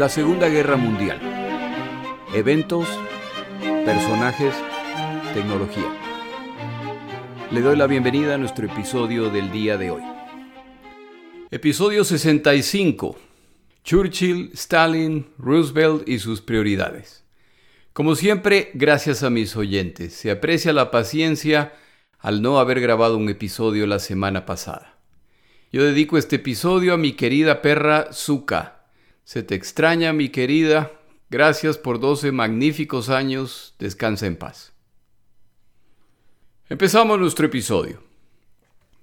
La Segunda Guerra Mundial. Eventos, personajes, tecnología. Le doy la bienvenida a nuestro episodio del día de hoy. Episodio 65. Churchill, Stalin, Roosevelt y sus prioridades. Como siempre, gracias a mis oyentes. Se aprecia la paciencia al no haber grabado un episodio la semana pasada. Yo dedico este episodio a mi querida perra Zuka. Se te extraña, mi querida. Gracias por 12 magníficos años. Descansa en paz. Empezamos nuestro episodio.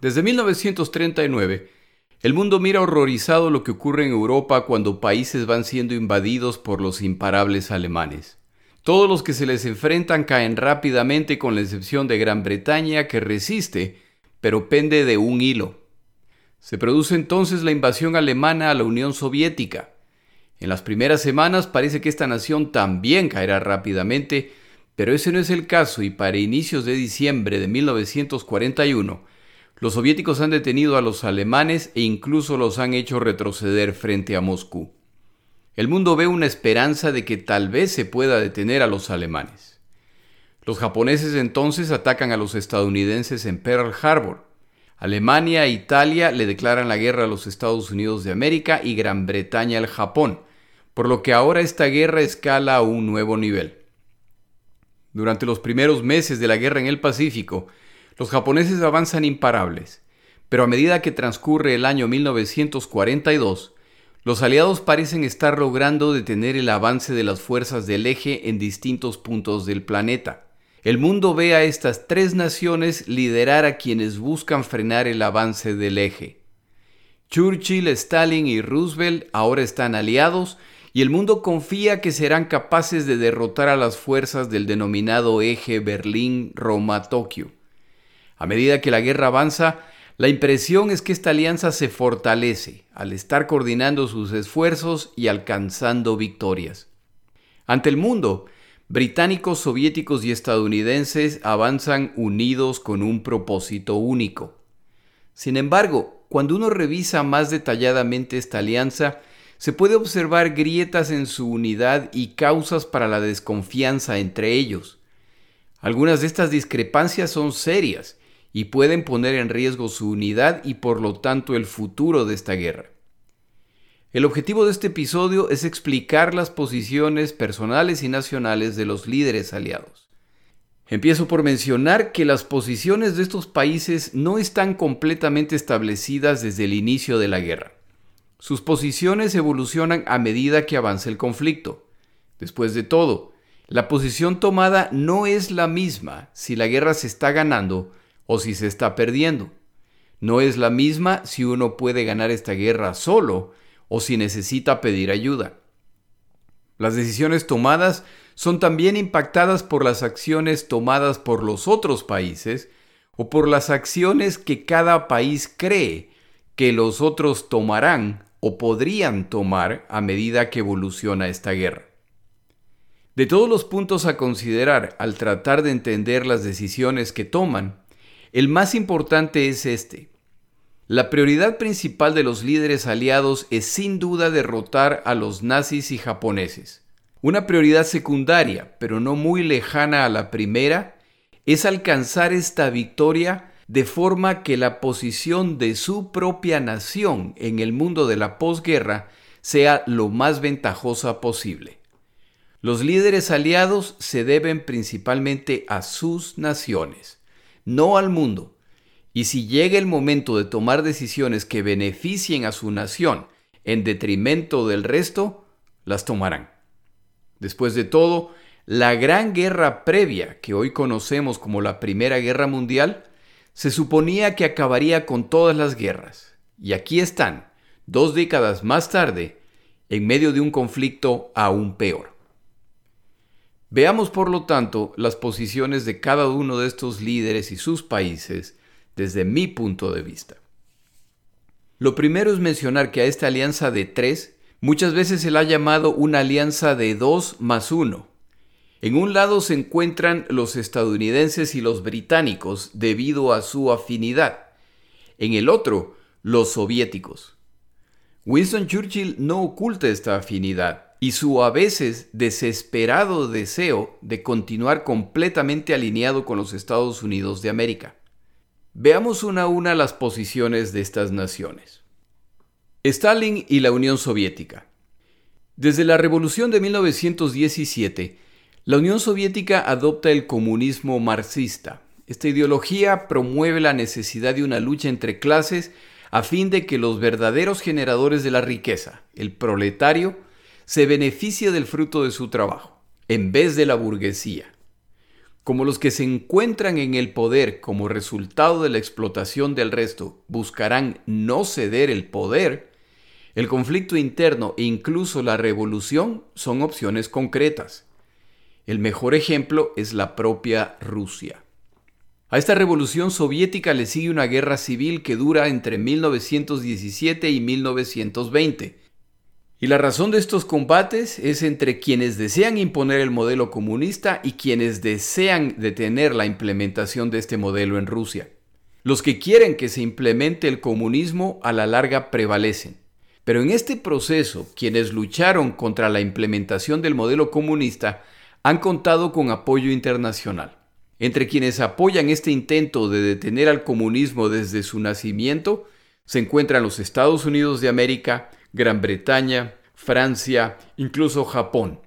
Desde 1939, el mundo mira horrorizado lo que ocurre en Europa cuando países van siendo invadidos por los imparables alemanes. Todos los que se les enfrentan caen rápidamente con la excepción de Gran Bretaña que resiste, pero pende de un hilo. Se produce entonces la invasión alemana a la Unión Soviética. En las primeras semanas parece que esta nación también caerá rápidamente, pero ese no es el caso y para inicios de diciembre de 1941, los soviéticos han detenido a los alemanes e incluso los han hecho retroceder frente a Moscú. El mundo ve una esperanza de que tal vez se pueda detener a los alemanes. Los japoneses entonces atacan a los estadounidenses en Pearl Harbor. Alemania e Italia le declaran la guerra a los Estados Unidos de América y Gran Bretaña al Japón, por lo que ahora esta guerra escala a un nuevo nivel. Durante los primeros meses de la guerra en el Pacífico, los japoneses avanzan imparables, pero a medida que transcurre el año 1942, los aliados parecen estar logrando detener el avance de las fuerzas del eje en distintos puntos del planeta. El mundo ve a estas tres naciones liderar a quienes buscan frenar el avance del eje. Churchill, Stalin y Roosevelt ahora están aliados y el mundo confía que serán capaces de derrotar a las fuerzas del denominado eje Berlín-Roma-Tokio. A medida que la guerra avanza, la impresión es que esta alianza se fortalece al estar coordinando sus esfuerzos y alcanzando victorias. Ante el mundo, británicos, soviéticos y estadounidenses avanzan unidos con un propósito único. Sin embargo, cuando uno revisa más detalladamente esta alianza, se puede observar grietas en su unidad y causas para la desconfianza entre ellos. Algunas de estas discrepancias son serias y pueden poner en riesgo su unidad y por lo tanto el futuro de esta guerra. El objetivo de este episodio es explicar las posiciones personales y nacionales de los líderes aliados. Empiezo por mencionar que las posiciones de estos países no están completamente establecidas desde el inicio de la guerra. Sus posiciones evolucionan a medida que avanza el conflicto. Después de todo, la posición tomada no es la misma si la guerra se está ganando o si se está perdiendo. No es la misma si uno puede ganar esta guerra solo o si necesita pedir ayuda. Las decisiones tomadas son también impactadas por las acciones tomadas por los otros países o por las acciones que cada país cree que los otros tomarán o podrían tomar a medida que evoluciona esta guerra. De todos los puntos a considerar al tratar de entender las decisiones que toman, el más importante es este. La prioridad principal de los líderes aliados es sin duda derrotar a los nazis y japoneses. Una prioridad secundaria, pero no muy lejana a la primera, es alcanzar esta victoria de forma que la posición de su propia nación en el mundo de la posguerra sea lo más ventajosa posible. Los líderes aliados se deben principalmente a sus naciones, no al mundo, y si llega el momento de tomar decisiones que beneficien a su nación en detrimento del resto, las tomarán. Después de todo, la gran guerra previa que hoy conocemos como la Primera Guerra Mundial se suponía que acabaría con todas las guerras. Y aquí están, dos décadas más tarde, en medio de un conflicto aún peor. Veamos por lo tanto las posiciones de cada uno de estos líderes y sus países desde mi punto de vista. Lo primero es mencionar que a esta alianza de tres muchas veces se la ha llamado una alianza de dos más uno. En un lado se encuentran los estadounidenses y los británicos debido a su afinidad. En el otro, los soviéticos. Winston Churchill no oculta esta afinidad. y su a veces desesperado deseo de continuar completamente alineado con los Estados Unidos de América. Veamos una a una las posiciones de estas naciones. Stalin y la Unión Soviética. Desde la Revolución de 1917, la Unión Soviética adopta el comunismo marxista. Esta ideología promueve la necesidad de una lucha entre clases a fin de que los verdaderos generadores de la riqueza, el proletario, se beneficie del fruto de su trabajo, en vez de la burguesía. Como los que se encuentran en el poder como resultado de la explotación del resto buscarán no ceder el poder, el conflicto interno e incluso la revolución son opciones concretas. El mejor ejemplo es la propia Rusia. A esta revolución soviética le sigue una guerra civil que dura entre 1917 y 1920. Y la razón de estos combates es entre quienes desean imponer el modelo comunista y quienes desean detener la implementación de este modelo en Rusia. Los que quieren que se implemente el comunismo a la larga prevalecen. Pero en este proceso, quienes lucharon contra la implementación del modelo comunista han contado con apoyo internacional. Entre quienes apoyan este intento de detener al comunismo desde su nacimiento se encuentran los Estados Unidos de América, Gran Bretaña, Francia, incluso Japón.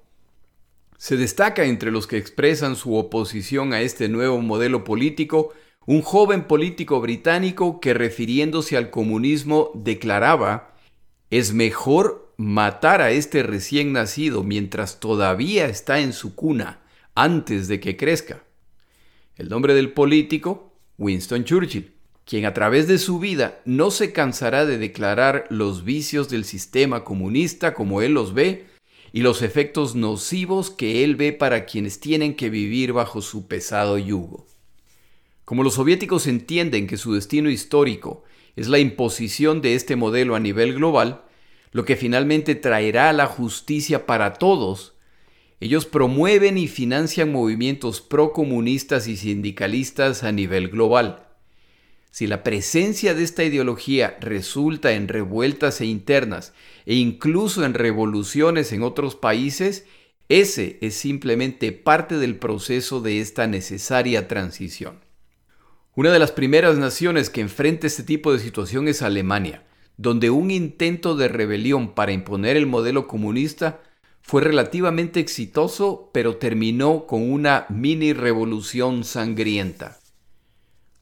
Se destaca entre los que expresan su oposición a este nuevo modelo político un joven político británico que refiriéndose al comunismo declaraba es mejor matar a este recién nacido mientras todavía está en su cuna antes de que crezca. El nombre del político, Winston Churchill quien a través de su vida no se cansará de declarar los vicios del sistema comunista como él los ve y los efectos nocivos que él ve para quienes tienen que vivir bajo su pesado yugo. Como los soviéticos entienden que su destino histórico es la imposición de este modelo a nivel global, lo que finalmente traerá la justicia para todos, ellos promueven y financian movimientos procomunistas y sindicalistas a nivel global. Si la presencia de esta ideología resulta en revueltas e internas e incluso en revoluciones en otros países, ese es simplemente parte del proceso de esta necesaria transición. Una de las primeras naciones que enfrenta este tipo de situación es Alemania, donde un intento de rebelión para imponer el modelo comunista fue relativamente exitoso, pero terminó con una mini revolución sangrienta.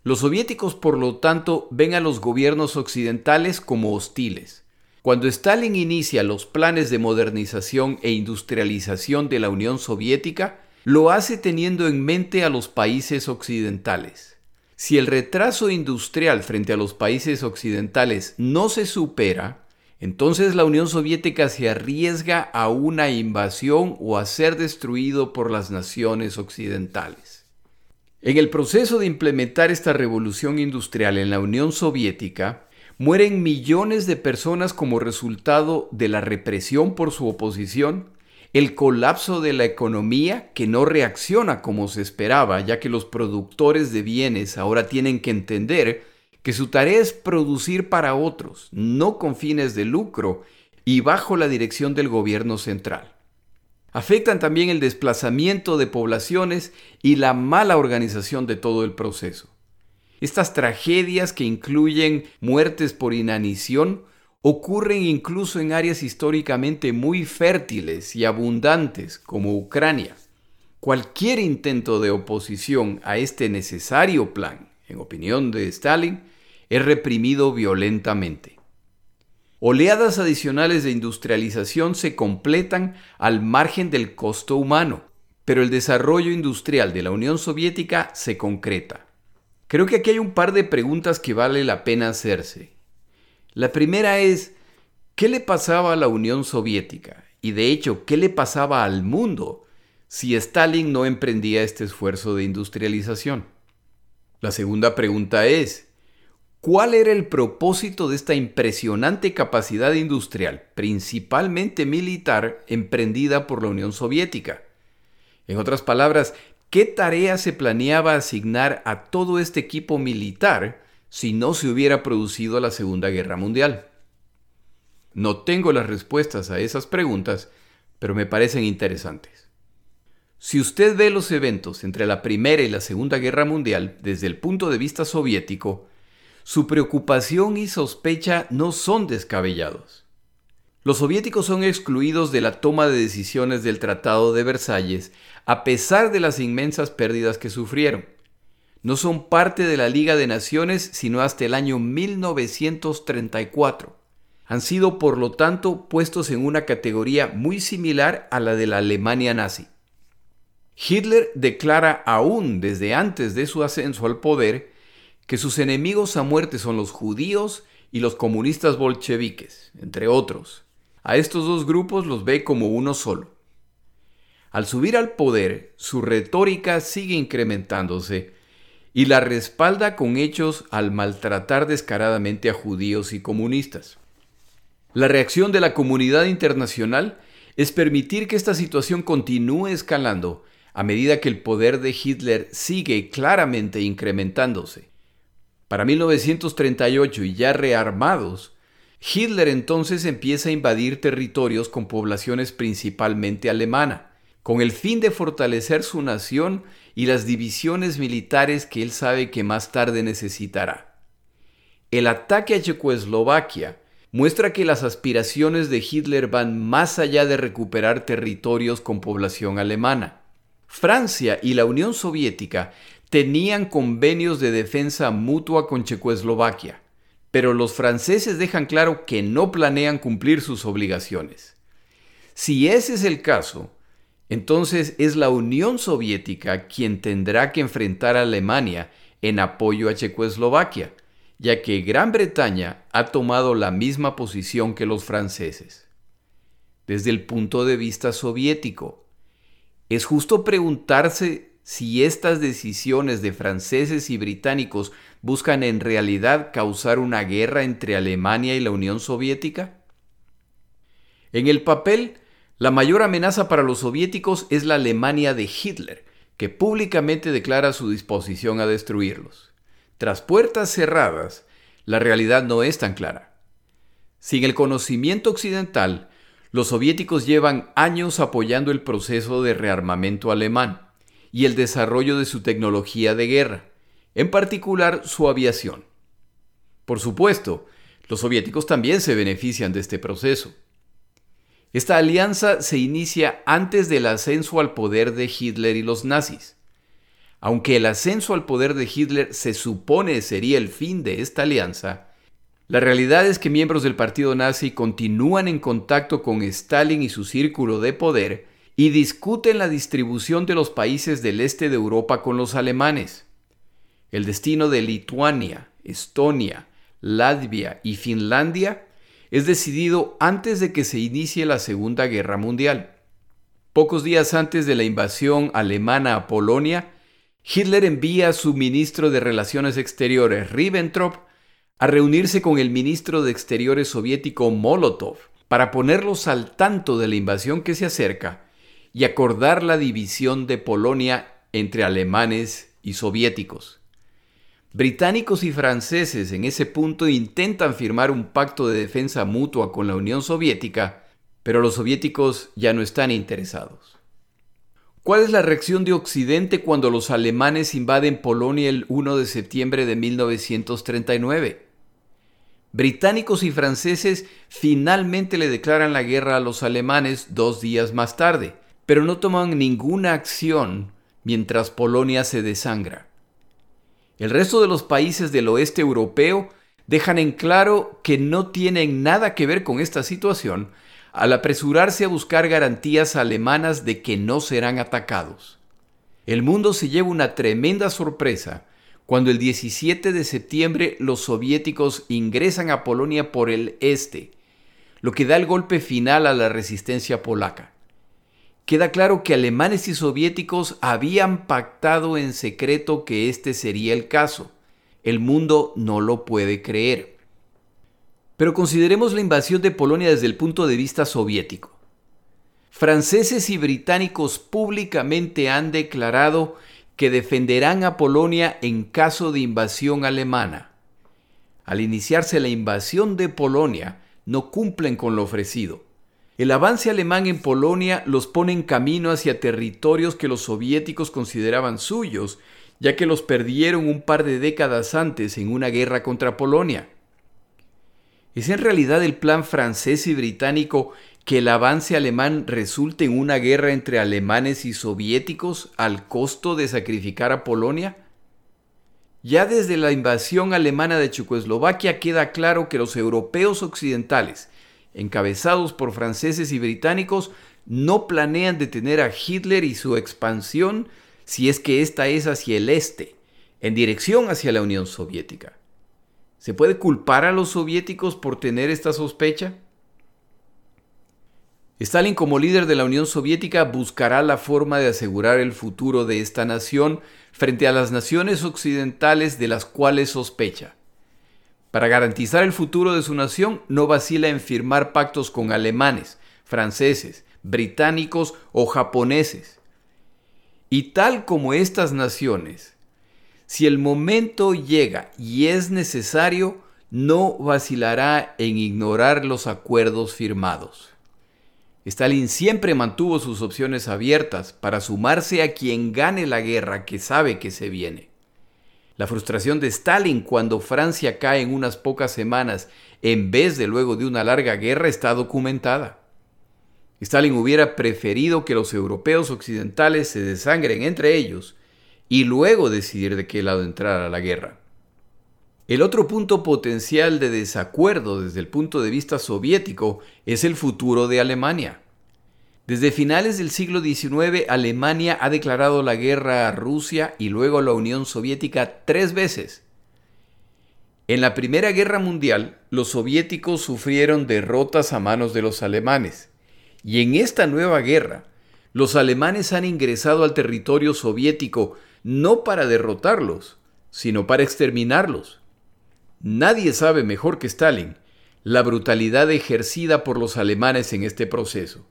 Los soviéticos, por lo tanto, ven a los gobiernos occidentales como hostiles. Cuando Stalin inicia los planes de modernización e industrialización de la Unión Soviética, lo hace teniendo en mente a los países occidentales. Si el retraso industrial frente a los países occidentales no se supera, entonces la Unión Soviética se arriesga a una invasión o a ser destruido por las naciones occidentales. En el proceso de implementar esta revolución industrial en la Unión Soviética, mueren millones de personas como resultado de la represión por su oposición, el colapso de la economía que no reacciona como se esperaba, ya que los productores de bienes ahora tienen que entender que su tarea es producir para otros, no con fines de lucro y bajo la dirección del gobierno central. Afectan también el desplazamiento de poblaciones y la mala organización de todo el proceso. Estas tragedias que incluyen muertes por inanición ocurren incluso en áreas históricamente muy fértiles y abundantes como Ucrania. Cualquier intento de oposición a este necesario plan, en opinión de Stalin, es reprimido violentamente. Oleadas adicionales de industrialización se completan al margen del costo humano, pero el desarrollo industrial de la Unión Soviética se concreta. Creo que aquí hay un par de preguntas que vale la pena hacerse. La primera es, ¿qué le pasaba a la Unión Soviética? Y de hecho, ¿qué le pasaba al mundo si Stalin no emprendía este esfuerzo de industrialización? La segunda pregunta es, ¿Cuál era el propósito de esta impresionante capacidad industrial, principalmente militar, emprendida por la Unión Soviética? En otras palabras, ¿qué tarea se planeaba asignar a todo este equipo militar si no se hubiera producido la Segunda Guerra Mundial? No tengo las respuestas a esas preguntas, pero me parecen interesantes. Si usted ve los eventos entre la Primera y la Segunda Guerra Mundial desde el punto de vista soviético, su preocupación y sospecha no son descabellados. Los soviéticos son excluidos de la toma de decisiones del Tratado de Versalles a pesar de las inmensas pérdidas que sufrieron. No son parte de la Liga de Naciones sino hasta el año 1934. Han sido, por lo tanto, puestos en una categoría muy similar a la de la Alemania nazi. Hitler declara aún desde antes de su ascenso al poder que sus enemigos a muerte son los judíos y los comunistas bolcheviques, entre otros. A estos dos grupos los ve como uno solo. Al subir al poder, su retórica sigue incrementándose y la respalda con hechos al maltratar descaradamente a judíos y comunistas. La reacción de la comunidad internacional es permitir que esta situación continúe escalando a medida que el poder de Hitler sigue claramente incrementándose. Para 1938 y ya rearmados, Hitler entonces empieza a invadir territorios con poblaciones principalmente alemana, con el fin de fortalecer su nación y las divisiones militares que él sabe que más tarde necesitará. El ataque a Checoslovaquia muestra que las aspiraciones de Hitler van más allá de recuperar territorios con población alemana. Francia y la Unión Soviética tenían convenios de defensa mutua con Checoslovaquia, pero los franceses dejan claro que no planean cumplir sus obligaciones. Si ese es el caso, entonces es la Unión Soviética quien tendrá que enfrentar a Alemania en apoyo a Checoslovaquia, ya que Gran Bretaña ha tomado la misma posición que los franceses. Desde el punto de vista soviético, es justo preguntarse si estas decisiones de franceses y británicos buscan en realidad causar una guerra entre Alemania y la Unión Soviética. En el papel, la mayor amenaza para los soviéticos es la Alemania de Hitler, que públicamente declara su disposición a destruirlos. Tras puertas cerradas, la realidad no es tan clara. Sin el conocimiento occidental, los soviéticos llevan años apoyando el proceso de rearmamento alemán y el desarrollo de su tecnología de guerra, en particular su aviación. Por supuesto, los soviéticos también se benefician de este proceso. Esta alianza se inicia antes del ascenso al poder de Hitler y los nazis. Aunque el ascenso al poder de Hitler se supone sería el fin de esta alianza, la realidad es que miembros del partido nazi continúan en contacto con Stalin y su círculo de poder y discuten la distribución de los países del este de Europa con los alemanes. El destino de Lituania, Estonia, Latvia y Finlandia es decidido antes de que se inicie la Segunda Guerra Mundial. Pocos días antes de la invasión alemana a Polonia, Hitler envía a su ministro de Relaciones Exteriores, Ribbentrop, a reunirse con el ministro de Exteriores soviético Molotov para ponerlos al tanto de la invasión que se acerca y acordar la división de Polonia entre alemanes y soviéticos. Británicos y franceses en ese punto intentan firmar un pacto de defensa mutua con la Unión Soviética, pero los soviéticos ya no están interesados. ¿Cuál es la reacción de Occidente cuando los alemanes invaden Polonia el 1 de septiembre de 1939? Británicos y franceses finalmente le declaran la guerra a los alemanes dos días más tarde, pero no toman ninguna acción mientras Polonia se desangra. El resto de los países del oeste europeo dejan en claro que no tienen nada que ver con esta situación al apresurarse a buscar garantías alemanas de que no serán atacados. El mundo se lleva una tremenda sorpresa cuando el 17 de septiembre los soviéticos ingresan a Polonia por el este, lo que da el golpe final a la resistencia polaca. Queda claro que alemanes y soviéticos habían pactado en secreto que este sería el caso. El mundo no lo puede creer. Pero consideremos la invasión de Polonia desde el punto de vista soviético. Franceses y británicos públicamente han declarado que defenderán a Polonia en caso de invasión alemana. Al iniciarse la invasión de Polonia, no cumplen con lo ofrecido. El avance alemán en Polonia los pone en camino hacia territorios que los soviéticos consideraban suyos, ya que los perdieron un par de décadas antes en una guerra contra Polonia. ¿Es en realidad el plan francés y británico que el avance alemán resulte en una guerra entre alemanes y soviéticos al costo de sacrificar a Polonia? Ya desde la invasión alemana de Checoslovaquia queda claro que los europeos occidentales, encabezados por franceses y británicos, no planean detener a Hitler y su expansión si es que ésta es hacia el este, en dirección hacia la Unión Soviética. ¿Se puede culpar a los soviéticos por tener esta sospecha? Stalin como líder de la Unión Soviética buscará la forma de asegurar el futuro de esta nación frente a las naciones occidentales de las cuales sospecha. Para garantizar el futuro de su nación no vacila en firmar pactos con alemanes, franceses, británicos o japoneses. Y tal como estas naciones, si el momento llega y es necesario, no vacilará en ignorar los acuerdos firmados. Stalin siempre mantuvo sus opciones abiertas para sumarse a quien gane la guerra que sabe que se viene. La frustración de Stalin cuando Francia cae en unas pocas semanas en vez de luego de una larga guerra está documentada. Stalin hubiera preferido que los europeos occidentales se desangren entre ellos y luego decidir de qué lado entrar a la guerra. El otro punto potencial de desacuerdo desde el punto de vista soviético es el futuro de Alemania. Desde finales del siglo XIX, Alemania ha declarado la guerra a Rusia y luego a la Unión Soviética tres veces. En la Primera Guerra Mundial, los soviéticos sufrieron derrotas a manos de los alemanes. Y en esta nueva guerra, los alemanes han ingresado al territorio soviético no para derrotarlos, sino para exterminarlos. Nadie sabe mejor que Stalin la brutalidad ejercida por los alemanes en este proceso.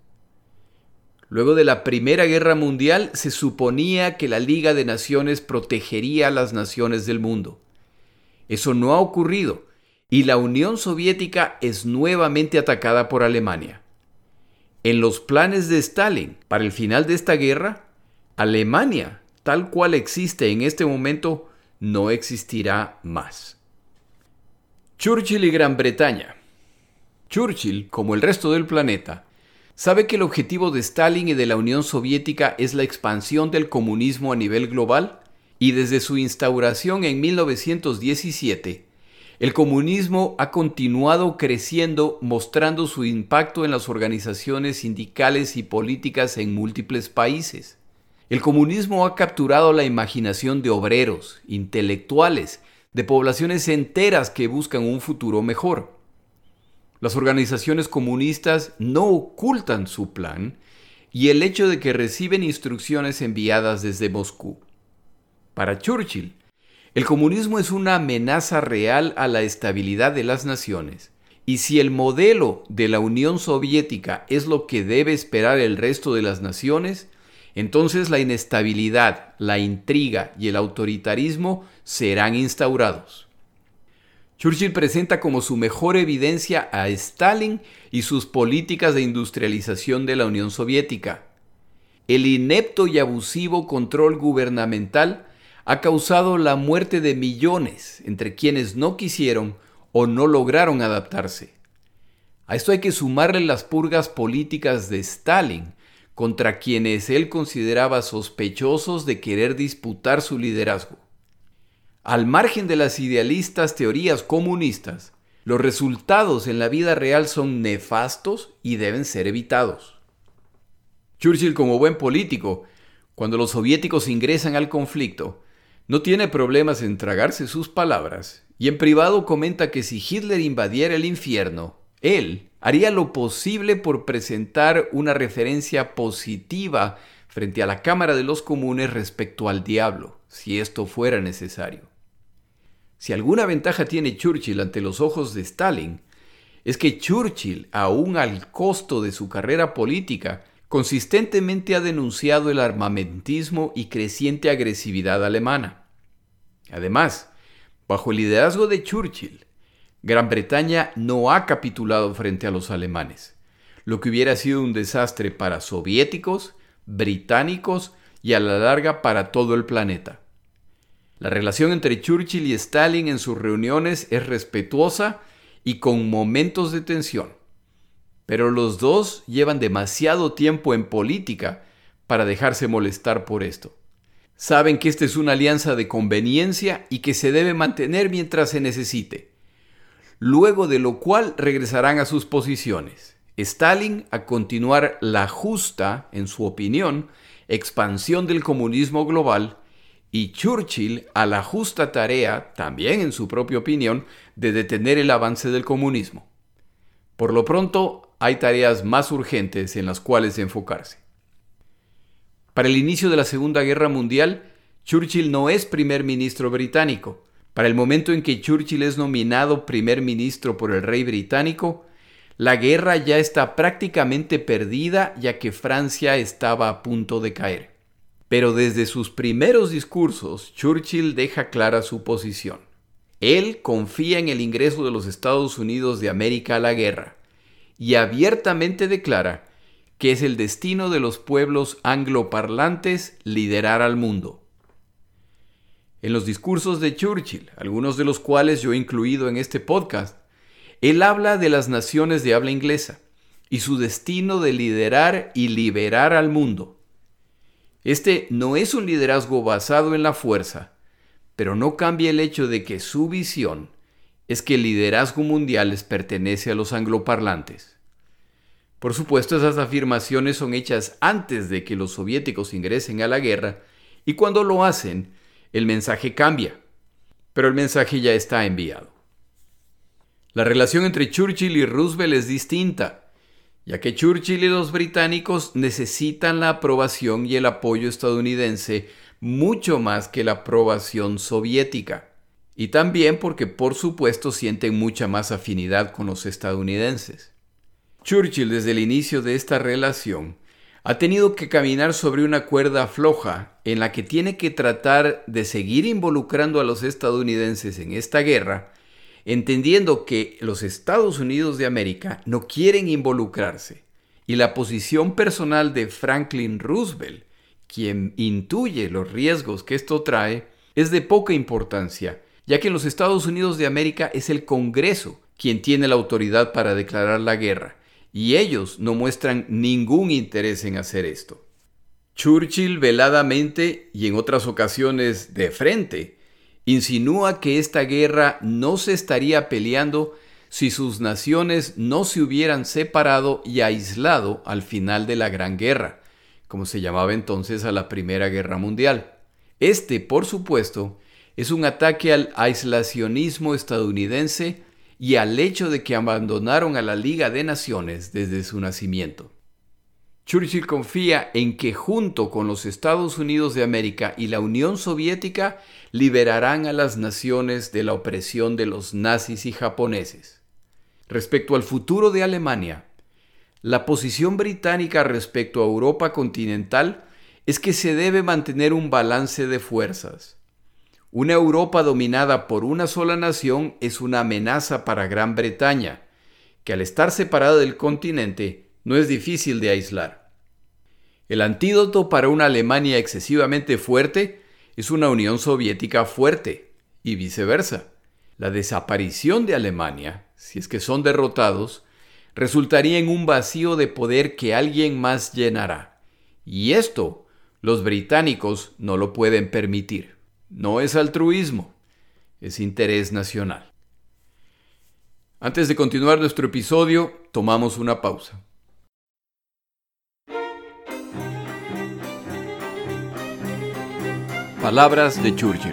Luego de la Primera Guerra Mundial se suponía que la Liga de Naciones protegería a las naciones del mundo. Eso no ha ocurrido y la Unión Soviética es nuevamente atacada por Alemania. En los planes de Stalin para el final de esta guerra, Alemania, tal cual existe en este momento, no existirá más. Churchill y Gran Bretaña. Churchill, como el resto del planeta, sabe que el objetivo de Stalin y de la Unión Soviética es la expansión del comunismo a nivel global y desde su instauración en 1917, el comunismo ha continuado creciendo mostrando su impacto en las organizaciones sindicales y políticas en múltiples países. El comunismo ha capturado la imaginación de obreros, intelectuales de poblaciones enteras que buscan un futuro mejor. Las organizaciones comunistas no ocultan su plan y el hecho de que reciben instrucciones enviadas desde Moscú. Para Churchill, el comunismo es una amenaza real a la estabilidad de las naciones, y si el modelo de la Unión Soviética es lo que debe esperar el resto de las naciones, entonces la inestabilidad, la intriga y el autoritarismo serán instaurados. Churchill presenta como su mejor evidencia a Stalin y sus políticas de industrialización de la Unión Soviética. El inepto y abusivo control gubernamental ha causado la muerte de millones entre quienes no quisieron o no lograron adaptarse. A esto hay que sumarle las purgas políticas de Stalin, contra quienes él consideraba sospechosos de querer disputar su liderazgo. Al margen de las idealistas teorías comunistas, los resultados en la vida real son nefastos y deben ser evitados. Churchill, como buen político, cuando los soviéticos ingresan al conflicto, no tiene problemas en tragarse sus palabras y en privado comenta que si Hitler invadiera el infierno, él, haría lo posible por presentar una referencia positiva frente a la Cámara de los Comunes respecto al diablo, si esto fuera necesario. Si alguna ventaja tiene Churchill ante los ojos de Stalin, es que Churchill, aún al costo de su carrera política, consistentemente ha denunciado el armamentismo y creciente agresividad alemana. Además, bajo el liderazgo de Churchill, Gran Bretaña no ha capitulado frente a los alemanes. lo que hubiera sido un desastre para soviéticos, británicos y a la larga para todo el planeta. La relación entre Churchill y Stalin en sus reuniones es respetuosa y con momentos de tensión. Pero los dos llevan demasiado tiempo en política para dejarse molestar por esto. Saben que esta es una alianza de conveniencia y que se debe mantener mientras se necesite. Luego de lo cual regresarán a sus posiciones. Stalin a continuar la justa, en su opinión, expansión del comunismo global y Churchill a la justa tarea, también en su propia opinión, de detener el avance del comunismo. Por lo pronto, hay tareas más urgentes en las cuales enfocarse. Para el inicio de la Segunda Guerra Mundial, Churchill no es primer ministro británico. Para el momento en que Churchill es nominado primer ministro por el rey británico, la guerra ya está prácticamente perdida ya que Francia estaba a punto de caer. Pero desde sus primeros discursos, Churchill deja clara su posición. Él confía en el ingreso de los Estados Unidos de América a la guerra y abiertamente declara que es el destino de los pueblos angloparlantes liderar al mundo. En los discursos de Churchill, algunos de los cuales yo he incluido en este podcast, él habla de las naciones de habla inglesa y su destino de liderar y liberar al mundo. Este no es un liderazgo basado en la fuerza, pero no cambia el hecho de que su visión es que el liderazgo mundial les pertenece a los angloparlantes. Por supuesto, esas afirmaciones son hechas antes de que los soviéticos ingresen a la guerra y cuando lo hacen, el mensaje cambia, pero el mensaje ya está enviado. La relación entre Churchill y Roosevelt es distinta ya que Churchill y los británicos necesitan la aprobación y el apoyo estadounidense mucho más que la aprobación soviética, y también porque por supuesto sienten mucha más afinidad con los estadounidenses. Churchill desde el inicio de esta relación ha tenido que caminar sobre una cuerda floja en la que tiene que tratar de seguir involucrando a los estadounidenses en esta guerra, entendiendo que los Estados Unidos de América no quieren involucrarse y la posición personal de Franklin Roosevelt, quien intuye los riesgos que esto trae, es de poca importancia, ya que en los Estados Unidos de América es el Congreso quien tiene la autoridad para declarar la guerra, y ellos no muestran ningún interés en hacer esto. Churchill veladamente y en otras ocasiones de frente insinúa que esta guerra no se estaría peleando si sus naciones no se hubieran separado y aislado al final de la Gran Guerra, como se llamaba entonces a la Primera Guerra Mundial. Este, por supuesto, es un ataque al aislacionismo estadounidense y al hecho de que abandonaron a la Liga de Naciones desde su nacimiento. Churchill confía en que junto con los Estados Unidos de América y la Unión Soviética liberarán a las naciones de la opresión de los nazis y japoneses. Respecto al futuro de Alemania, la posición británica respecto a Europa continental es que se debe mantener un balance de fuerzas. Una Europa dominada por una sola nación es una amenaza para Gran Bretaña, que al estar separada del continente no es difícil de aislar. El antídoto para una Alemania excesivamente fuerte es una Unión Soviética fuerte y viceversa. La desaparición de Alemania, si es que son derrotados, resultaría en un vacío de poder que alguien más llenará. Y esto los británicos no lo pueden permitir. No es altruismo, es interés nacional. Antes de continuar nuestro episodio, tomamos una pausa. Palabras de Churchill.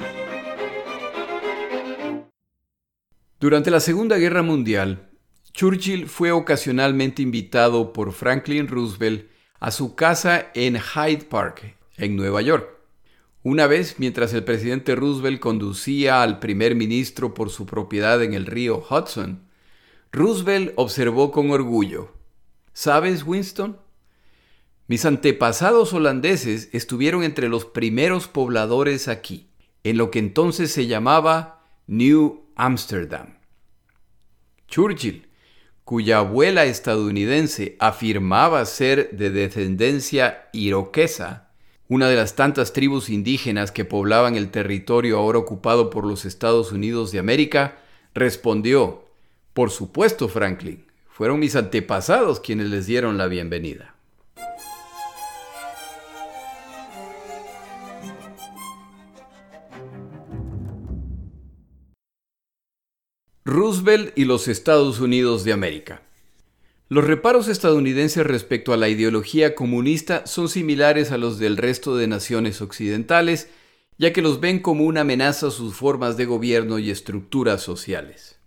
Durante la Segunda Guerra Mundial, Churchill fue ocasionalmente invitado por Franklin Roosevelt a su casa en Hyde Park, en Nueva York. Una vez, mientras el presidente Roosevelt conducía al primer ministro por su propiedad en el río Hudson, Roosevelt observó con orgullo, ¿Sabes, Winston? Mis antepasados holandeses estuvieron entre los primeros pobladores aquí, en lo que entonces se llamaba New Amsterdam. Churchill, cuya abuela estadounidense afirmaba ser de descendencia iroquesa, una de las tantas tribus indígenas que poblaban el territorio ahora ocupado por los Estados Unidos de América, respondió, Por supuesto, Franklin, fueron mis antepasados quienes les dieron la bienvenida. Roosevelt y los Estados Unidos de América. Los reparos estadounidenses respecto a la ideología comunista son similares a los del resto de naciones occidentales, ya que los ven como una amenaza a sus formas de gobierno y estructuras sociales.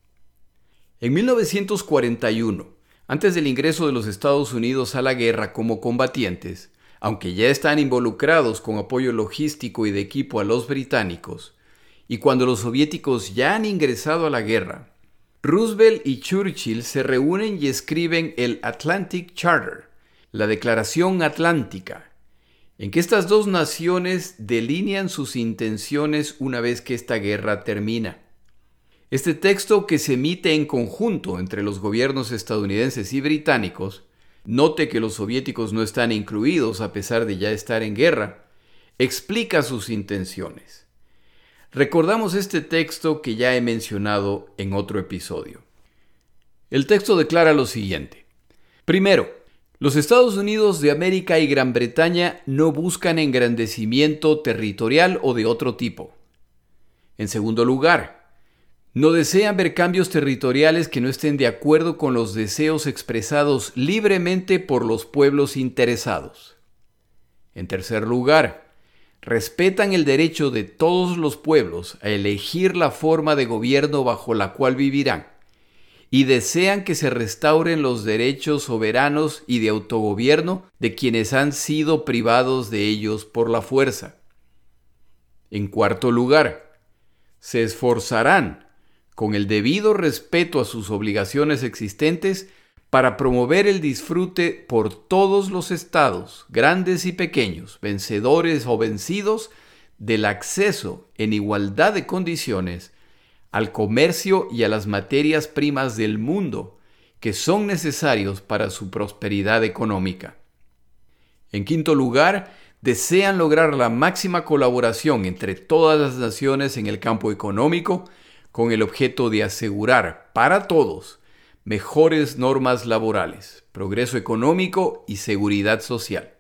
En 1941, antes del ingreso de los Estados Unidos a la guerra como combatientes, aunque ya están involucrados con apoyo logístico y de equipo a los británicos, y cuando los soviéticos ya han ingresado a la guerra, Roosevelt y Churchill se reúnen y escriben el Atlantic Charter, la Declaración Atlántica, en que estas dos naciones delinean sus intenciones una vez que esta guerra termina. Este texto que se emite en conjunto entre los gobiernos estadounidenses y británicos, note que los soviéticos no están incluidos a pesar de ya estar en guerra, explica sus intenciones. Recordamos este texto que ya he mencionado en otro episodio. El texto declara lo siguiente. Primero, los Estados Unidos de América y Gran Bretaña no buscan engrandecimiento territorial o de otro tipo. En segundo lugar, no desean ver cambios territoriales que no estén de acuerdo con los deseos expresados libremente por los pueblos interesados. En tercer lugar, respetan el derecho de todos los pueblos a elegir la forma de gobierno bajo la cual vivirán y desean que se restauren los derechos soberanos y de autogobierno de quienes han sido privados de ellos por la fuerza. En cuarto lugar, se esforzarán, con el debido respeto a sus obligaciones existentes, para promover el disfrute por todos los estados, grandes y pequeños, vencedores o vencidos, del acceso en igualdad de condiciones al comercio y a las materias primas del mundo que son necesarios para su prosperidad económica. En quinto lugar, desean lograr la máxima colaboración entre todas las naciones en el campo económico con el objeto de asegurar para todos mejores normas laborales, progreso económico y seguridad social.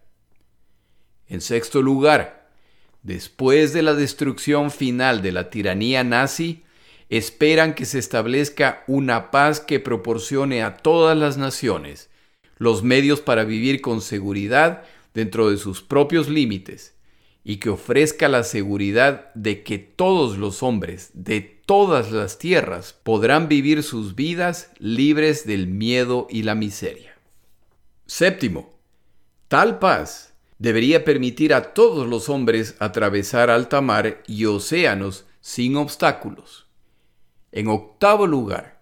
En sexto lugar, después de la destrucción final de la tiranía nazi, esperan que se establezca una paz que proporcione a todas las naciones los medios para vivir con seguridad dentro de sus propios límites y que ofrezca la seguridad de que todos los hombres de todas las tierras podrán vivir sus vidas libres del miedo y la miseria. Séptimo, tal paz debería permitir a todos los hombres atravesar alta mar y océanos sin obstáculos. En octavo lugar,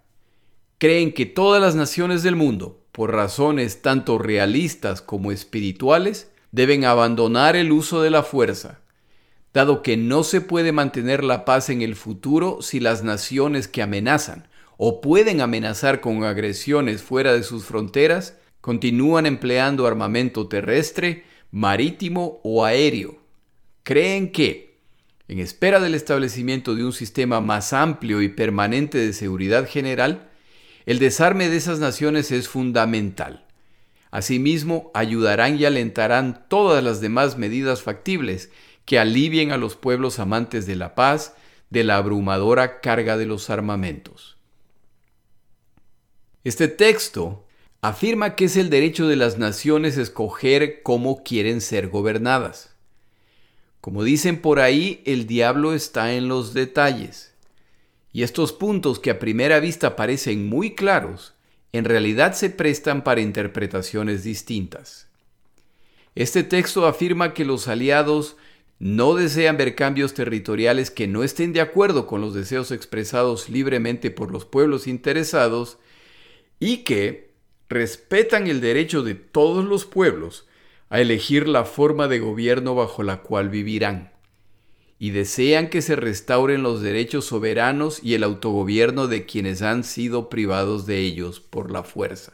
creen que todas las naciones del mundo, por razones tanto realistas como espirituales, deben abandonar el uso de la fuerza, dado que no se puede mantener la paz en el futuro si las naciones que amenazan o pueden amenazar con agresiones fuera de sus fronteras continúan empleando armamento terrestre, marítimo o aéreo. Creen que, en espera del establecimiento de un sistema más amplio y permanente de seguridad general, el desarme de esas naciones es fundamental Asimismo, ayudarán y alentarán todas las demás medidas factibles que alivien a los pueblos amantes de la paz de la abrumadora carga de los armamentos. Este texto afirma que es el derecho de las naciones escoger cómo quieren ser gobernadas. Como dicen por ahí, el diablo está en los detalles. Y estos puntos que a primera vista parecen muy claros, en realidad se prestan para interpretaciones distintas. Este texto afirma que los aliados no desean ver cambios territoriales que no estén de acuerdo con los deseos expresados libremente por los pueblos interesados y que respetan el derecho de todos los pueblos a elegir la forma de gobierno bajo la cual vivirán, y desean que se restauren los derechos soberanos y el autogobierno de quienes han sido privados de ellos por la fuerza.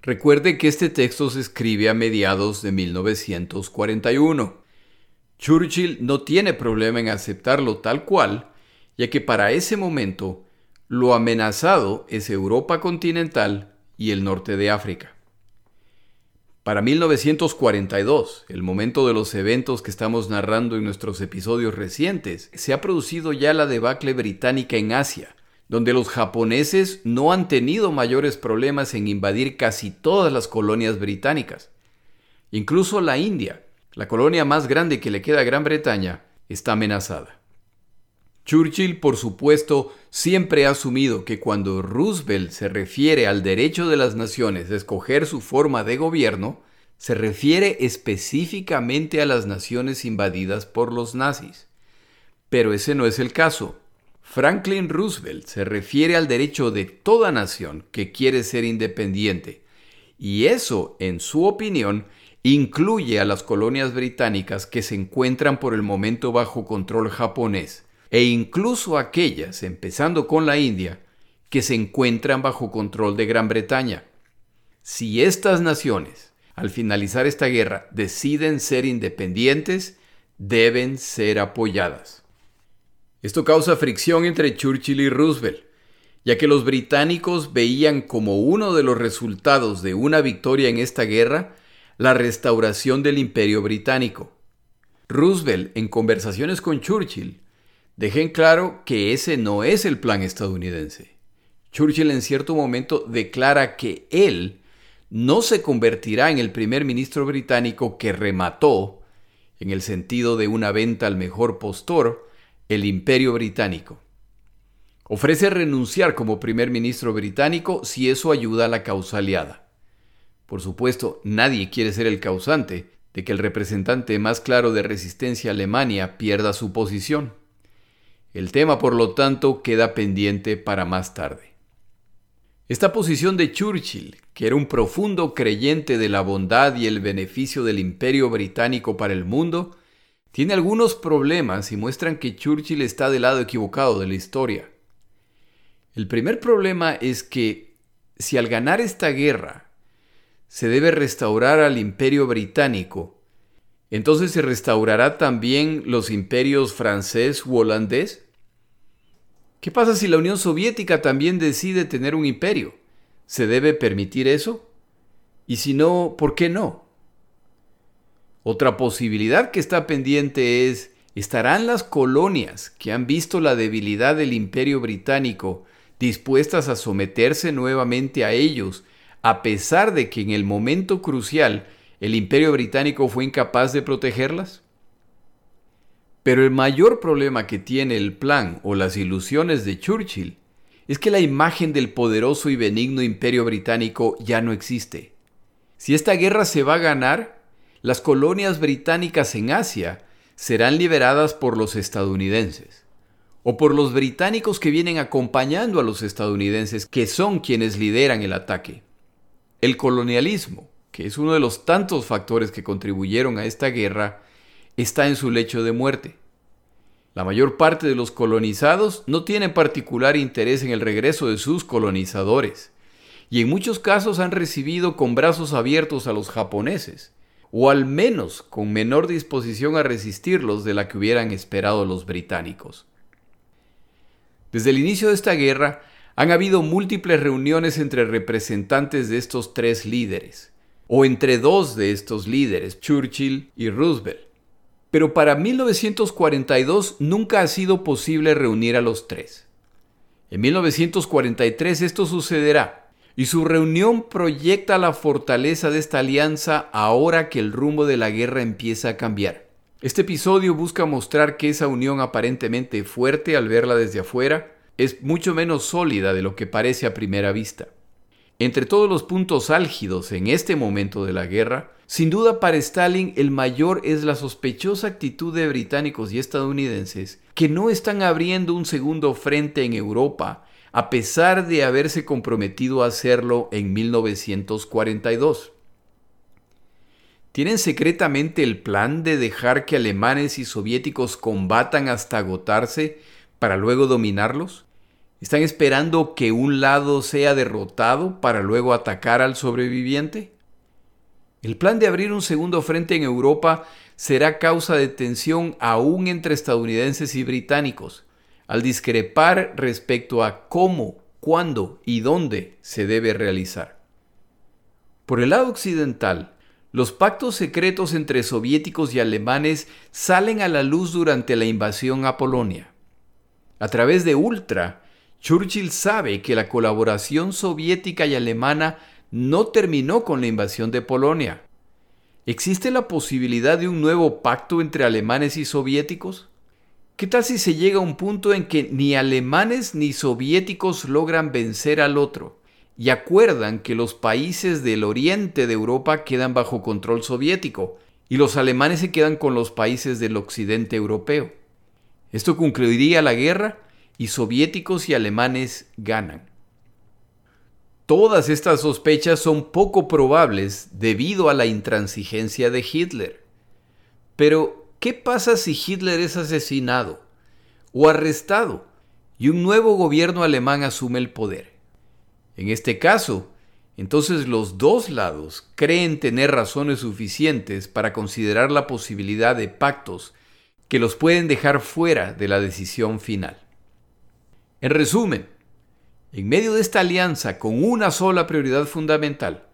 Recuerde que este texto se escribe a mediados de 1941. Churchill no tiene problema en aceptarlo tal cual, ya que para ese momento lo amenazado es Europa continental y el norte de África. Para 1942, el momento de los eventos que estamos narrando en nuestros episodios recientes, se ha producido ya la debacle británica en Asia, donde los japoneses no han tenido mayores problemas en invadir casi todas las colonias británicas. Incluso la India, la colonia más grande que le queda a Gran Bretaña, está amenazada. Churchill, por supuesto, siempre ha asumido que cuando Roosevelt se refiere al derecho de las naciones a escoger su forma de gobierno, se refiere específicamente a las naciones invadidas por los nazis. Pero ese no es el caso. Franklin Roosevelt se refiere al derecho de toda nación que quiere ser independiente, y eso, en su opinión, incluye a las colonias británicas que se encuentran por el momento bajo control japonés e incluso aquellas, empezando con la India, que se encuentran bajo control de Gran Bretaña. Si estas naciones, al finalizar esta guerra, deciden ser independientes, deben ser apoyadas. Esto causa fricción entre Churchill y Roosevelt, ya que los británicos veían como uno de los resultados de una victoria en esta guerra la restauración del imperio británico. Roosevelt, en conversaciones con Churchill, Dejen claro que ese no es el plan estadounidense. Churchill en cierto momento declara que él no se convertirá en el primer ministro británico que remató, en el sentido de una venta al mejor postor, el imperio británico. Ofrece renunciar como primer ministro británico si eso ayuda a la causa aliada. Por supuesto, nadie quiere ser el causante de que el representante más claro de resistencia a Alemania pierda su posición. El tema, por lo tanto, queda pendiente para más tarde. Esta posición de Churchill, que era un profundo creyente de la bondad y el beneficio del imperio británico para el mundo, tiene algunos problemas y muestran que Churchill está del lado equivocado de la historia. El primer problema es que si al ganar esta guerra se debe restaurar al imperio británico, entonces se restaurará también los imperios francés u holandés. ¿Qué pasa si la Unión Soviética también decide tener un imperio? ¿Se debe permitir eso? Y si no, ¿por qué no? Otra posibilidad que está pendiente es, ¿estarán las colonias que han visto la debilidad del imperio británico dispuestas a someterse nuevamente a ellos, a pesar de que en el momento crucial el imperio británico fue incapaz de protegerlas? Pero el mayor problema que tiene el plan o las ilusiones de Churchill es que la imagen del poderoso y benigno imperio británico ya no existe. Si esta guerra se va a ganar, las colonias británicas en Asia serán liberadas por los estadounidenses o por los británicos que vienen acompañando a los estadounidenses, que son quienes lideran el ataque. El colonialismo, que es uno de los tantos factores que contribuyeron a esta guerra, está en su lecho de muerte. La mayor parte de los colonizados no tienen particular interés en el regreso de sus colonizadores, y en muchos casos han recibido con brazos abiertos a los japoneses, o al menos con menor disposición a resistirlos de la que hubieran esperado los británicos. Desde el inicio de esta guerra han habido múltiples reuniones entre representantes de estos tres líderes, o entre dos de estos líderes, Churchill y Roosevelt. Pero para 1942 nunca ha sido posible reunir a los tres. En 1943 esto sucederá, y su reunión proyecta la fortaleza de esta alianza ahora que el rumbo de la guerra empieza a cambiar. Este episodio busca mostrar que esa unión aparentemente fuerte al verla desde afuera es mucho menos sólida de lo que parece a primera vista. Entre todos los puntos álgidos en este momento de la guerra, sin duda para Stalin el mayor es la sospechosa actitud de británicos y estadounidenses que no están abriendo un segundo frente en Europa a pesar de haberse comprometido a hacerlo en 1942. ¿Tienen secretamente el plan de dejar que alemanes y soviéticos combatan hasta agotarse para luego dominarlos? ¿Están esperando que un lado sea derrotado para luego atacar al sobreviviente? El plan de abrir un segundo frente en Europa será causa de tensión aún entre estadounidenses y británicos, al discrepar respecto a cómo, cuándo y dónde se debe realizar. Por el lado occidental, los pactos secretos entre soviéticos y alemanes salen a la luz durante la invasión a Polonia. A través de Ultra, Churchill sabe que la colaboración soviética y alemana no terminó con la invasión de Polonia. ¿Existe la posibilidad de un nuevo pacto entre alemanes y soviéticos? ¿Qué tal si se llega a un punto en que ni alemanes ni soviéticos logran vencer al otro y acuerdan que los países del oriente de Europa quedan bajo control soviético y los alemanes se quedan con los países del occidente europeo? Esto concluiría la guerra y soviéticos y alemanes ganan. Todas estas sospechas son poco probables debido a la intransigencia de Hitler. Pero, ¿qué pasa si Hitler es asesinado o arrestado y un nuevo gobierno alemán asume el poder? En este caso, entonces los dos lados creen tener razones suficientes para considerar la posibilidad de pactos que los pueden dejar fuera de la decisión final. En resumen, en medio de esta alianza con una sola prioridad fundamental,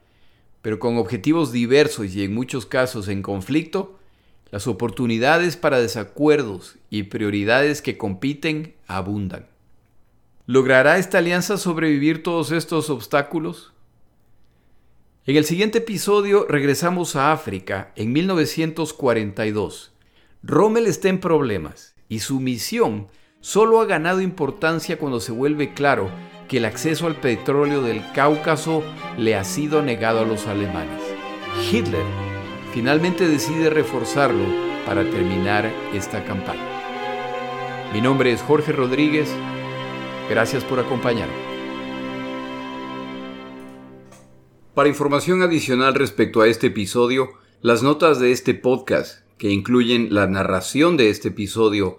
pero con objetivos diversos y en muchos casos en conflicto, las oportunidades para desacuerdos y prioridades que compiten abundan. ¿Logrará esta alianza sobrevivir todos estos obstáculos? En el siguiente episodio regresamos a África en 1942. Rommel está en problemas y su misión solo ha ganado importancia cuando se vuelve claro que el acceso al petróleo del Cáucaso le ha sido negado a los alemanes. Hitler finalmente decide reforzarlo para terminar esta campaña. Mi nombre es Jorge Rodríguez. Gracias por acompañarme. Para información adicional respecto a este episodio, las notas de este podcast, que incluyen la narración de este episodio,